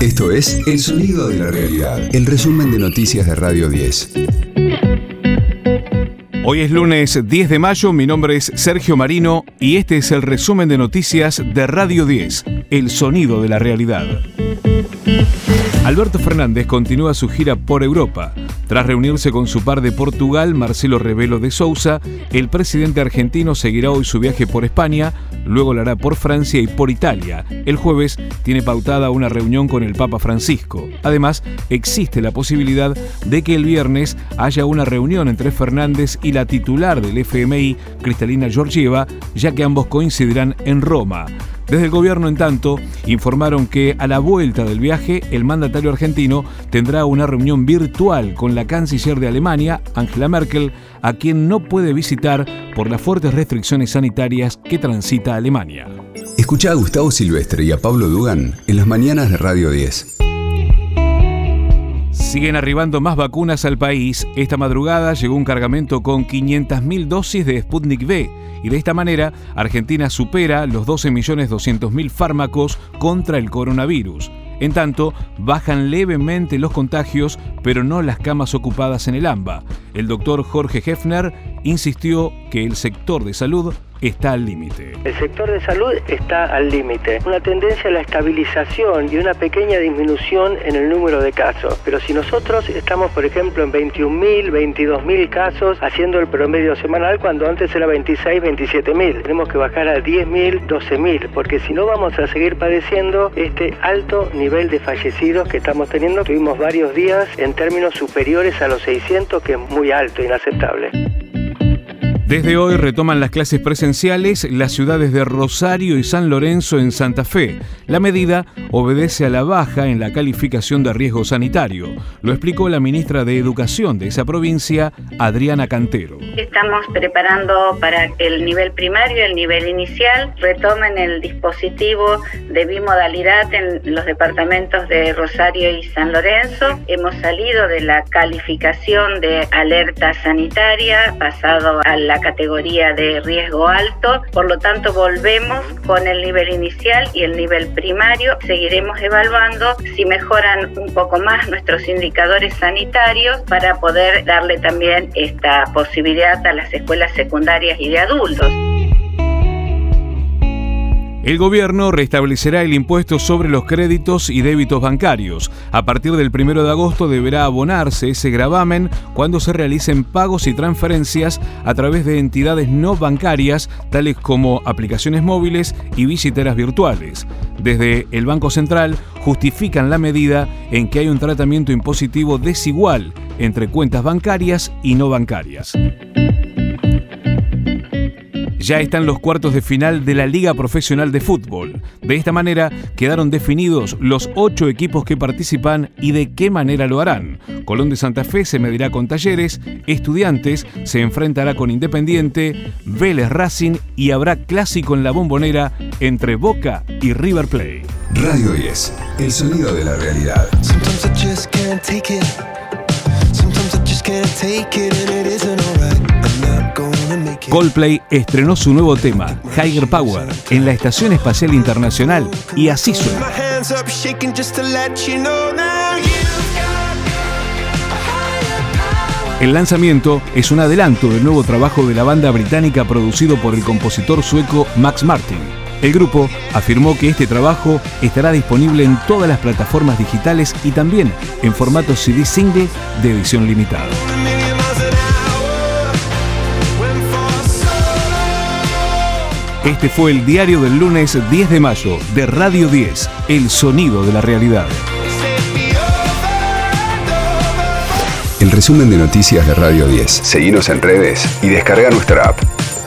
Esto es El Sonido de la Realidad, el resumen de noticias de Radio 10. Hoy es lunes 10 de mayo, mi nombre es Sergio Marino y este es el resumen de noticias de Radio 10, El Sonido de la Realidad. Alberto Fernández continúa su gira por Europa. Tras reunirse con su par de Portugal, Marcelo Rebelo de Sousa, el presidente argentino seguirá hoy su viaje por España, luego lo hará por Francia y por Italia. El jueves tiene pautada una reunión con el Papa Francisco. Además, existe la posibilidad de que el viernes haya una reunión entre Fernández y la titular del FMI, Cristalina Georgieva, ya que ambos coincidirán en Roma. Desde el gobierno, en tanto, informaron que a la vuelta del viaje, el mandatario argentino tendrá una reunión virtual con la canciller de Alemania, Angela Merkel, a quien no puede visitar por las fuertes restricciones sanitarias que transita Alemania. Escucha a Gustavo Silvestre y a Pablo Dugan en las mañanas de Radio 10. Siguen arribando más vacunas al país. Esta madrugada llegó un cargamento con 500.000 dosis de Sputnik V y de esta manera Argentina supera los 12.200.000 fármacos contra el coronavirus. En tanto, bajan levemente los contagios, pero no las camas ocupadas en el AMBA. El doctor Jorge Hefner insistió que el sector de salud está al límite. El sector de salud está al límite. Una tendencia a la estabilización y una pequeña disminución en el número de casos. Pero si nosotros estamos, por ejemplo, en 21.000, 22.000 casos, haciendo el promedio semanal, cuando antes era 26, 27.000, tenemos que bajar a 10.000, 12.000, porque si no vamos a seguir padeciendo este alto nivel de fallecidos que estamos teniendo. Tuvimos varios días en términos superiores a los 600, que es muy alto, inaceptable. Desde hoy retoman las clases presenciales las ciudades de Rosario y San Lorenzo en Santa Fe. La medida obedece a la baja en la calificación de riesgo sanitario. Lo explicó la ministra de Educación de esa provincia, Adriana Cantero. Estamos preparando para que el nivel primario el nivel inicial retomen el dispositivo de bimodalidad en los departamentos de Rosario y San Lorenzo. Hemos salido de la calificación de alerta sanitaria, pasado a la categoría de riesgo alto, por lo tanto volvemos con el nivel inicial y el nivel primario. Seguiremos evaluando si mejoran un poco más nuestros indicadores sanitarios para poder darle también esta posibilidad a las escuelas secundarias y de adultos. El gobierno restablecerá el impuesto sobre los créditos y débitos bancarios. A partir del 1 de agosto deberá abonarse ese gravamen cuando se realicen pagos y transferencias a través de entidades no bancarias, tales como aplicaciones móviles y billeteras virtuales. Desde el Banco Central justifican la medida en que hay un tratamiento impositivo desigual entre cuentas bancarias y no bancarias. Ya están los cuartos de final de la Liga Profesional de Fútbol. De esta manera quedaron definidos los ocho equipos que participan y de qué manera lo harán. Colón de Santa Fe se medirá con Talleres, Estudiantes se enfrentará con Independiente, Vélez Racing y habrá clásico en la bombonera entre Boca y River Plate. Radio 10, el sonido de la realidad. Coldplay estrenó su nuevo tema, Higher Power, en la Estación Espacial Internacional y así suena. El lanzamiento es un adelanto del nuevo trabajo de la banda británica producido por el compositor sueco Max Martin. El grupo afirmó que este trabajo estará disponible en todas las plataformas digitales y también en formato CD single de edición limitada. Este fue el diario del lunes 10 de mayo de Radio 10, El Sonido de la Realidad. El resumen de noticias de Radio 10. Seguimos en redes y descarga nuestra app.